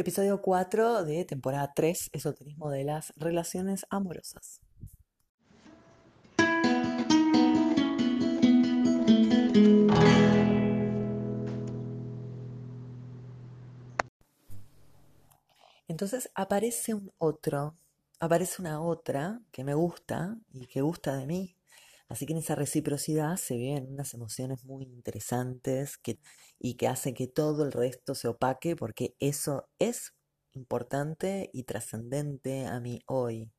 Episodio 4 de temporada 3, Esoterismo de las Relaciones Amorosas. Entonces aparece un otro, aparece una otra que me gusta y que gusta de mí. Así que en esa reciprocidad se viven unas emociones muy interesantes que, y que hacen que todo el resto se opaque porque eso es importante y trascendente a mí hoy.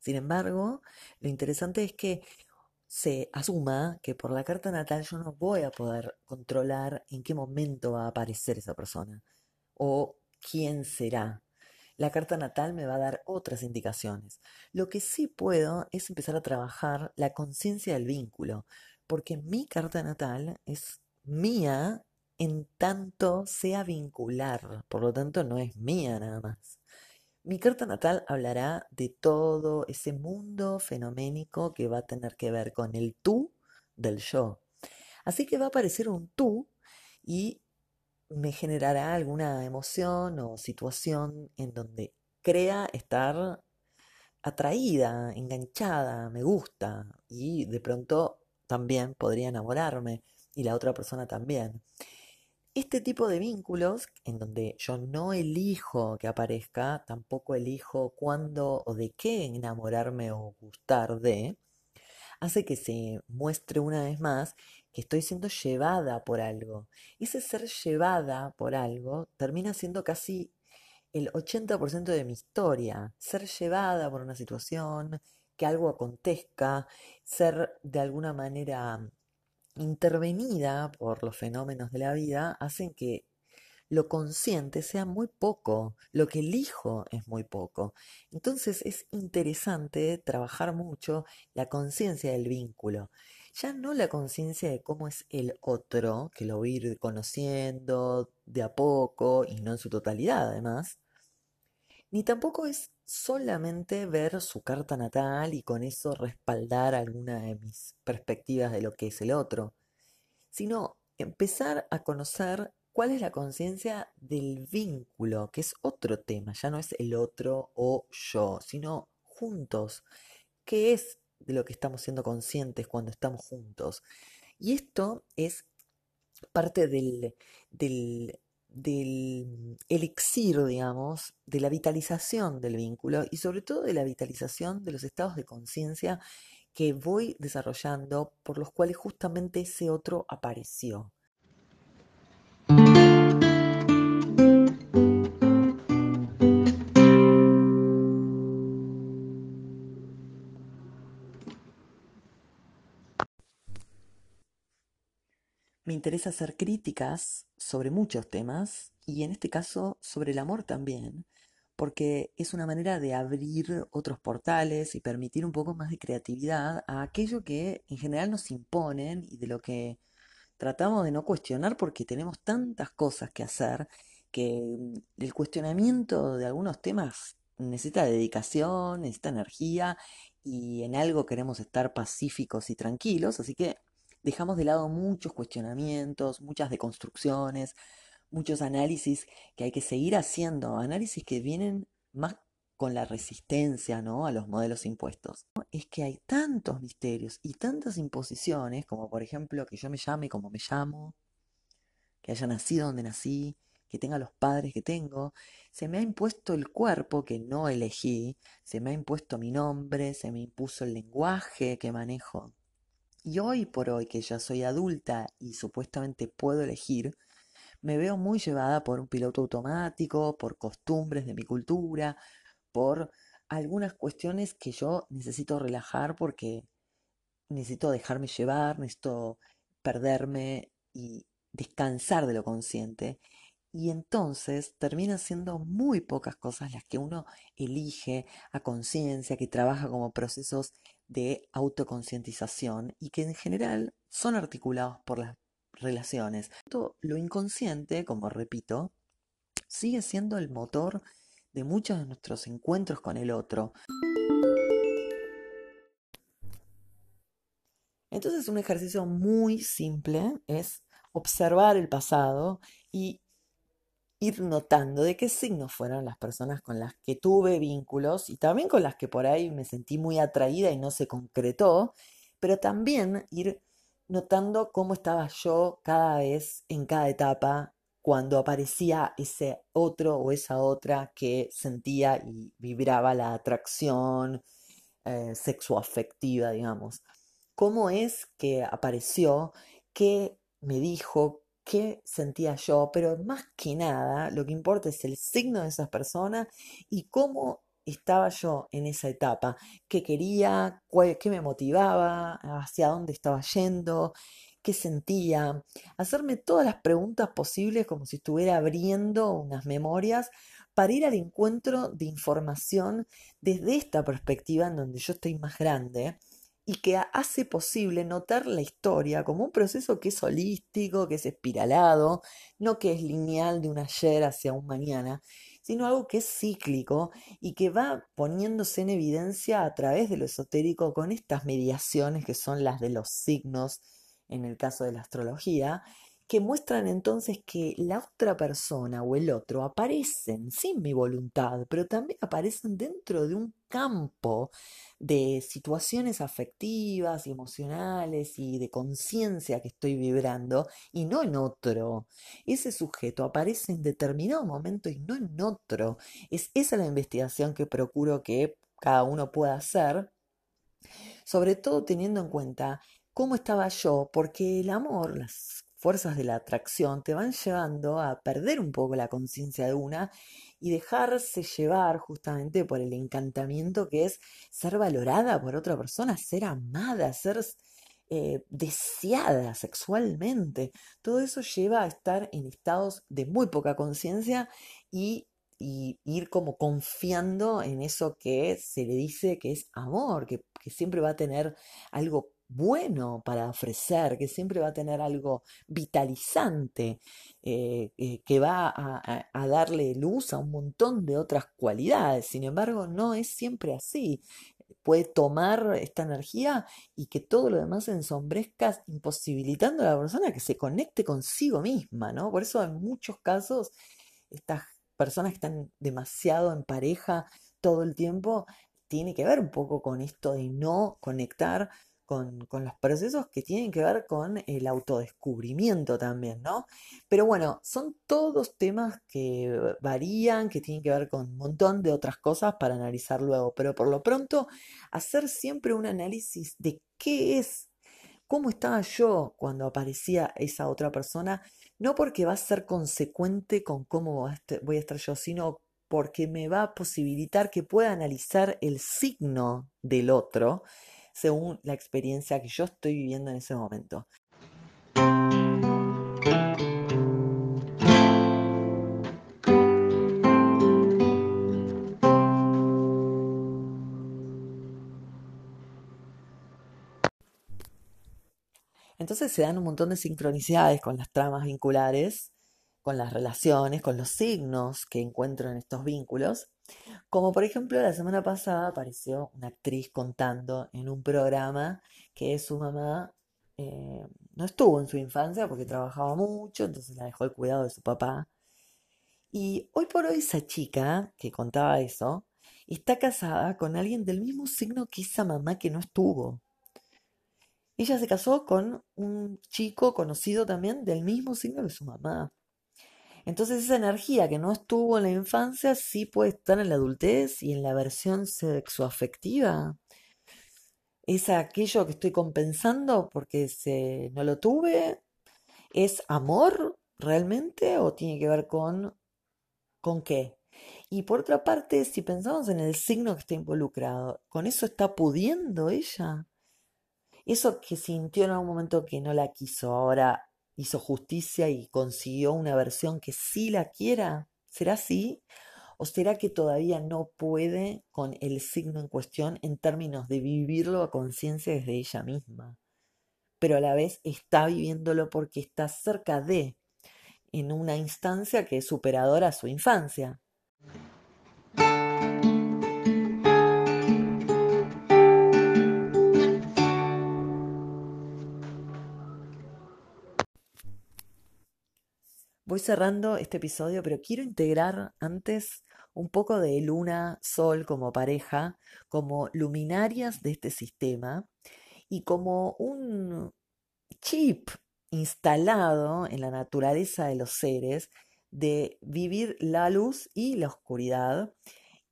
Sin embargo, lo interesante es que se asuma que por la carta natal yo no voy a poder controlar en qué momento va a aparecer esa persona o quién será. La carta natal me va a dar otras indicaciones. Lo que sí puedo es empezar a trabajar la conciencia del vínculo, porque mi carta natal es mía en tanto sea vincular, por lo tanto no es mía nada más. Mi carta natal hablará de todo ese mundo fenoménico que va a tener que ver con el tú del yo. Así que va a aparecer un tú y me generará alguna emoción o situación en donde crea estar atraída, enganchada, me gusta y de pronto también podría enamorarme y la otra persona también. Este tipo de vínculos, en donde yo no elijo que aparezca, tampoco elijo cuándo o de qué enamorarme o gustar de, hace que se muestre una vez más que estoy siendo llevada por algo. Ese ser llevada por algo termina siendo casi el 80% de mi historia. Ser llevada por una situación, que algo acontezca, ser de alguna manera intervenida por los fenómenos de la vida, hacen que lo consciente sea muy poco, lo que elijo es muy poco. Entonces es interesante trabajar mucho la conciencia del vínculo. Ya no la conciencia de cómo es el otro, que lo voy a ir conociendo de a poco y no en su totalidad además, ni tampoco es solamente ver su carta natal y con eso respaldar alguna de mis perspectivas de lo que es el otro, sino empezar a conocer cuál es la conciencia del vínculo, que es otro tema, ya no es el otro o yo, sino juntos. ¿Qué es de lo que estamos siendo conscientes cuando estamos juntos? Y esto es parte del, del, elixir, digamos, de la vitalización del vínculo y sobre todo de la vitalización de los estados de conciencia que voy desarrollando por los cuales justamente ese otro apareció. Interesa hacer críticas sobre muchos temas y en este caso sobre el amor también, porque es una manera de abrir otros portales y permitir un poco más de creatividad a aquello que en general nos imponen y de lo que tratamos de no cuestionar porque tenemos tantas cosas que hacer que mm, el cuestionamiento de algunos temas necesita dedicación, necesita energía y en algo queremos estar pacíficos y tranquilos, así que dejamos de lado muchos cuestionamientos, muchas deconstrucciones, muchos análisis que hay que seguir haciendo, análisis que vienen más con la resistencia ¿no? a los modelos impuestos. Es que hay tantos misterios y tantas imposiciones, como por ejemplo que yo me llame como me llamo, que haya nacido donde nací, que tenga los padres que tengo, se me ha impuesto el cuerpo que no elegí, se me ha impuesto mi nombre, se me impuso el lenguaje que manejo. Y hoy por hoy que ya soy adulta y supuestamente puedo elegir, me veo muy llevada por un piloto automático, por costumbres de mi cultura, por algunas cuestiones que yo necesito relajar porque necesito dejarme llevar, necesito perderme y descansar de lo consciente. Y entonces terminan siendo muy pocas cosas las que uno elige a conciencia, que trabaja como procesos de autoconcientización y que en general son articulados por las relaciones. Lo inconsciente, como repito, sigue siendo el motor de muchos de nuestros encuentros con el otro. Entonces un ejercicio muy simple es observar el pasado y ir notando de qué signos fueron las personas con las que tuve vínculos y también con las que por ahí me sentí muy atraída y no se concretó, pero también ir notando cómo estaba yo cada vez en cada etapa cuando aparecía ese otro o esa otra que sentía y vibraba la atracción eh, sexoafectiva, digamos. ¿Cómo es que apareció? ¿Qué me dijo? Qué sentía yo, pero más que nada lo que importa es el signo de esas personas y cómo estaba yo en esa etapa, qué quería, qué me motivaba, hacia dónde estaba yendo, qué sentía, hacerme todas las preguntas posibles como si estuviera abriendo unas memorias para ir al encuentro de información desde esta perspectiva en donde yo estoy más grande y que hace posible notar la historia como un proceso que es holístico, que es espiralado, no que es lineal de un ayer hacia un mañana, sino algo que es cíclico y que va poniéndose en evidencia a través de lo esotérico con estas mediaciones que son las de los signos en el caso de la astrología, que muestran entonces que la otra persona o el otro aparecen sin mi voluntad, pero también aparecen dentro de un campo de situaciones afectivas y emocionales y de conciencia que estoy vibrando y no en otro. Ese sujeto aparece en determinado momento y no en otro. Es esa la investigación que procuro que cada uno pueda hacer, sobre todo teniendo en cuenta cómo estaba yo, porque el amor, las fuerzas de la atracción te van llevando a perder un poco la conciencia de una y dejarse llevar justamente por el encantamiento que es ser valorada por otra persona, ser amada, ser eh, deseada sexualmente. Todo eso lleva a estar en estados de muy poca conciencia y, ir como confiando en eso que se le dice que es amor, que, que siempre va a tener algo bueno para ofrecer, que siempre va a tener algo vitalizante, eh, eh, que va a, darle luz a un montón de otras cualidades. Sin embargo, no es siempre así. Puede tomar esta energía y que todo lo demás ensombrezca, imposibilitando a la persona que se conecte consigo misma, ¿no? Por eso en muchos casos estas personas que están demasiado en pareja todo el tiempo, tiene que ver un poco con esto de no conectar con, los procesos que tienen que ver con el autodescubrimiento también, ¿no? Pero bueno, son todos temas que varían, que tienen que ver con un montón de otras cosas para analizar luego, pero por lo pronto hacer siempre un análisis de qué es, cómo estaba yo cuando aparecía esa otra persona, no porque va a ser consecuente con cómo voy a estar yo, sino porque me va a posibilitar que pueda analizar el signo del otro según la experiencia que yo estoy viviendo en ese momento. Entonces se dan un montón de sincronicidades con las tramas vinculares, con las relaciones, con los signos que encuentro en estos vínculos. Como por ejemplo, la semana pasada apareció una actriz contando en un programa que su mamá eh, no estuvo en su infancia porque trabajaba mucho, entonces la dejó el cuidado de su papá. Y hoy por hoy esa chica que contaba eso está casada con alguien del mismo signo que esa mamá que no estuvo. Ella se casó con un chico conocido también del mismo signo que su mamá. Entonces esa energía que no estuvo en la infancia sí puede estar en la adultez y en la versión sexoafectiva. ¿Es aquello que estoy compensando porque se, no lo tuve? ¿Es amor realmente o tiene que ver con, con qué? Y por otra parte, si pensamos en el signo que está involucrado, ¿con eso está pudiendo ella? Eso que sintió en algún momento que no la quiso, ahora hizo justicia y consiguió una versión que sí la quiera? ¿Será así? ¿O será que todavía no puede con el signo en cuestión en términos de vivirlo a conciencia desde ella misma? Pero a la vez está viviéndolo porque está cerca de, en una instancia que es superadora a su infancia. Voy cerrando este episodio, pero quiero integrar antes un poco de luna, sol como pareja, como luminarias de este sistema y como un chip instalado en la naturaleza de los seres de vivir la luz y la oscuridad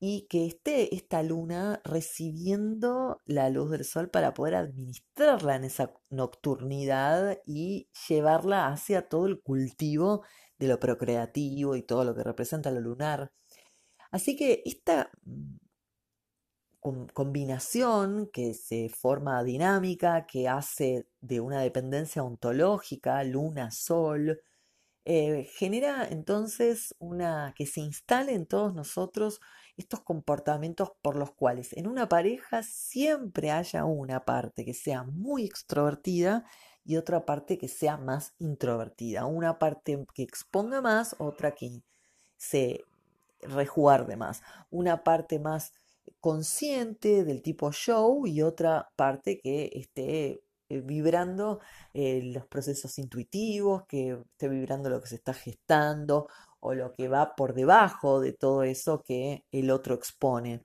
y que esté esta luna recibiendo la luz del sol para poder administrarla en esa nocturnidad y llevarla hacia todo el cultivo de lo procreativo y todo lo que representa lo lunar. Así que esta mm, combinación que se forma dinámica, que hace de una dependencia ontológica, luna-sol, eh, genera entonces una que se instale en todos nosotros estos comportamientos por los cuales en una pareja siempre haya una parte que sea muy extrovertida y otra parte que sea más introvertida, una parte que exponga más, otra que se rejuarde más, una parte más consciente del tipo show y otra parte que esté eh, vibrando eh, los procesos intuitivos, que esté vibrando lo que se está gestando o lo que va por debajo de todo eso que el otro expone.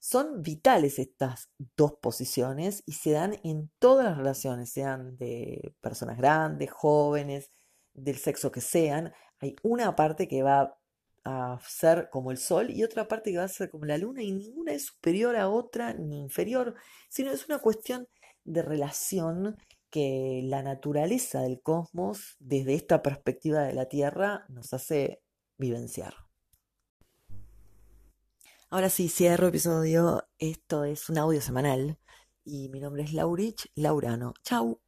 Son vitales estas dos posiciones y se dan en todas las relaciones, sean de personas grandes, jóvenes, del sexo que sean. Hay una parte que va a ser como el sol y otra parte que va a ser como la luna y ninguna es superior a otra ni inferior, sino es una cuestión de relación que la naturaleza del cosmos, desde esta perspectiva de la Tierra, nos hace vivenciar. Ahora sí, cierro episodio. Esto es un audio semanal y mi nombre es Laurich Laurano. Chau.